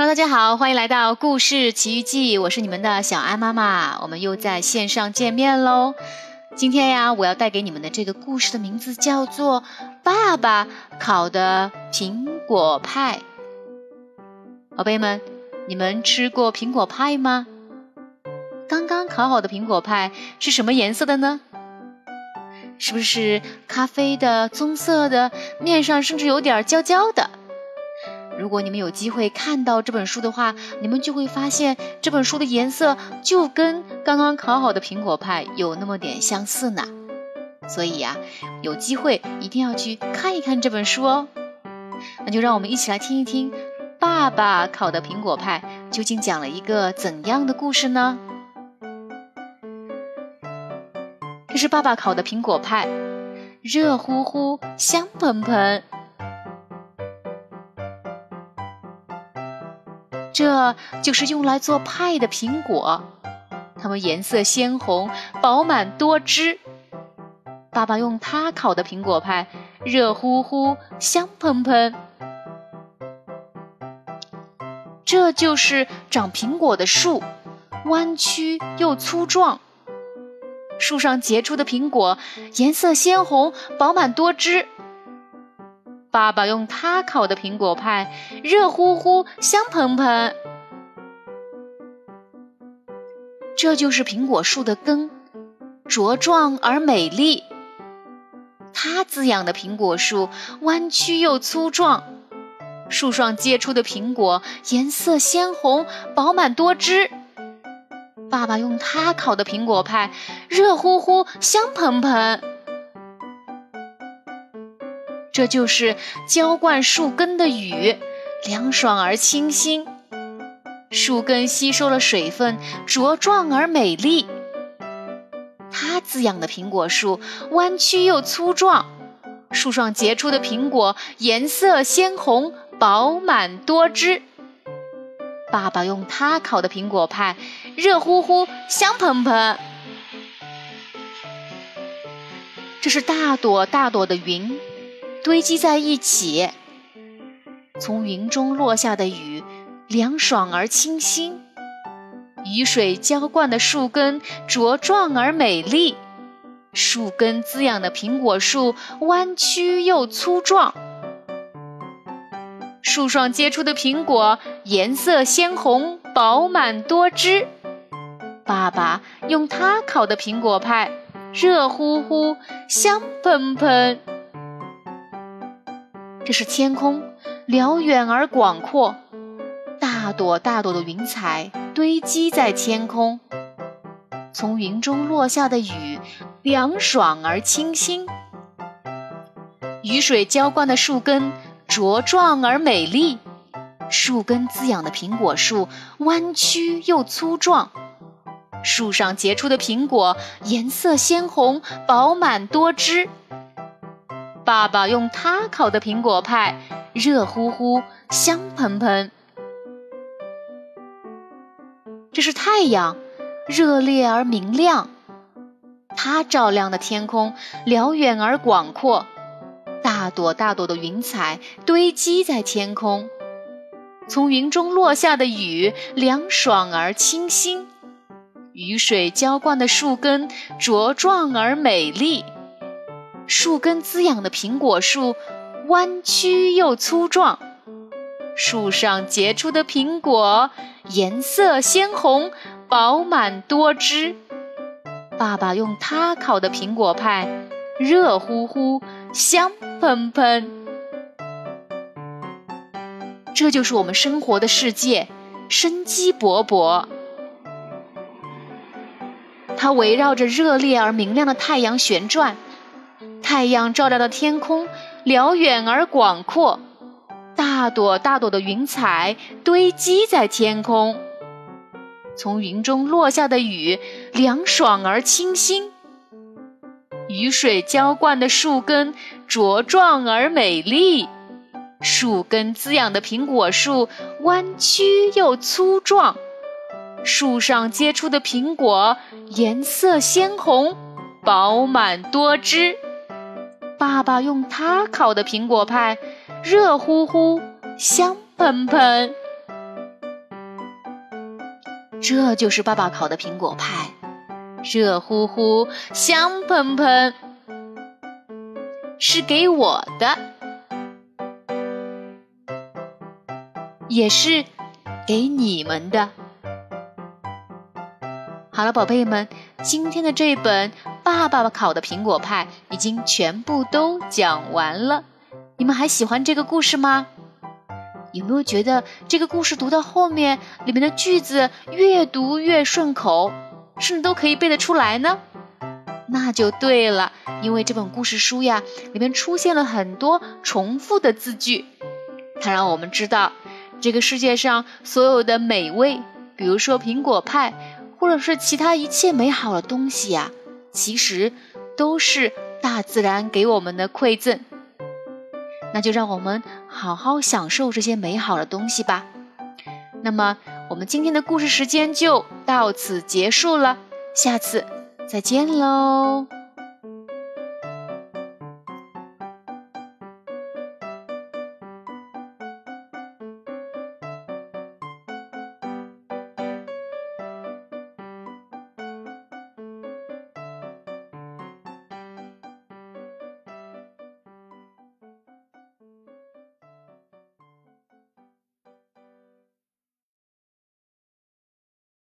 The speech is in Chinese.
Hello，大家好，欢迎来到故事奇遇记，我是你们的小安妈妈，我们又在线上见面喽。今天呀，我要带给你们的这个故事的名字叫做《爸爸烤的苹果派》。宝贝们，你们吃过苹果派吗？刚刚烤好的苹果派是什么颜色的呢？是不是咖啡的、棕色的，面上甚至有点焦焦的？如果你们有机会看到这本书的话，你们就会发现这本书的颜色就跟刚刚烤好的苹果派有那么点相似呢。所以呀，有机会一定要去看一看这本书哦。那就让我们一起来听一听爸爸烤的苹果派究竟讲了一个怎样的故事呢？这是爸爸烤的苹果派，热乎乎，香喷喷。这就是用来做派的苹果，它们颜色鲜红，饱满多汁。爸爸用它烤的苹果派，热乎乎，香喷喷。这就是长苹果的树，弯曲又粗壮。树上结出的苹果颜色鲜红，饱满多汁。爸爸用他烤的苹果派，热乎乎，香喷喷。这就是苹果树的根，茁壮而美丽。它滋养的苹果树弯曲又粗壮，树上结出的苹果颜色鲜红，饱满多汁。爸爸用他烤的苹果派，热乎乎，香喷喷。这就是浇灌树根的雨，凉爽而清新。树根吸收了水分，茁壮而美丽。它滋养的苹果树弯曲又粗壮，树上结出的苹果颜色鲜红，饱满多汁。爸爸用它烤的苹果派，热乎乎，香喷喷。这是大朵大朵的云。堆积在一起，从云中落下的雨，凉爽而清新。雨水浇灌的树根茁壮而美丽，树根滋养的苹果树弯曲又粗壮。树上结出的苹果颜色鲜红，饱满多汁。爸爸用他烤的苹果派，热乎乎，香喷喷。这是天空，辽远而广阔，大朵大朵的云彩堆积在天空。从云中落下的雨，凉爽而清新。雨水浇灌的树根茁壮而美丽，树根滋养的苹果树弯曲又粗壮，树上结出的苹果颜色鲜红，饱满多汁。爸爸用他烤的苹果派，热乎乎，香喷喷。这是太阳，热烈而明亮。它照亮的天空，辽远而广阔。大朵大朵的云彩堆积在天空，从云中落下的雨，凉爽而清新。雨水浇灌的树根，茁壮而美丽。树根滋养的苹果树弯曲又粗壮，树上结出的苹果颜色鲜红，饱满多汁。爸爸用它烤的苹果派，热乎乎，香喷喷。这就是我们生活的世界，生机勃勃。它围绕着热烈而明亮的太阳旋转。太阳照亮的天空，辽远而广阔，大朵大朵的云彩堆积在天空。从云中落下的雨，凉爽而清新。雨水浇灌的树根茁壮而美丽，树根滋养的苹果树弯曲又粗壮，树上结出的苹果颜色鲜红，饱满多汁。爸爸用他烤的苹果派，热乎乎，香喷喷。这就是爸爸烤的苹果派，热乎乎、香喷喷，是给我的，也是给你们的。好了，宝贝们，今天的这本爸爸烤的苹果派已经全部都讲完了。你们还喜欢这个故事吗？有没有觉得这个故事读到后面，里面的句子越读越顺口，甚至都可以背得出来呢？那就对了，因为这本故事书呀，里面出现了很多重复的字句，它让我们知道，这个世界上所有的美味，比如说苹果派，或者是其他一切美好的东西呀，其实都是大自然给我们的馈赠。那就让我们好好享受这些美好的东西吧。那么，我们今天的故事时间就到此结束了，下次再见喽。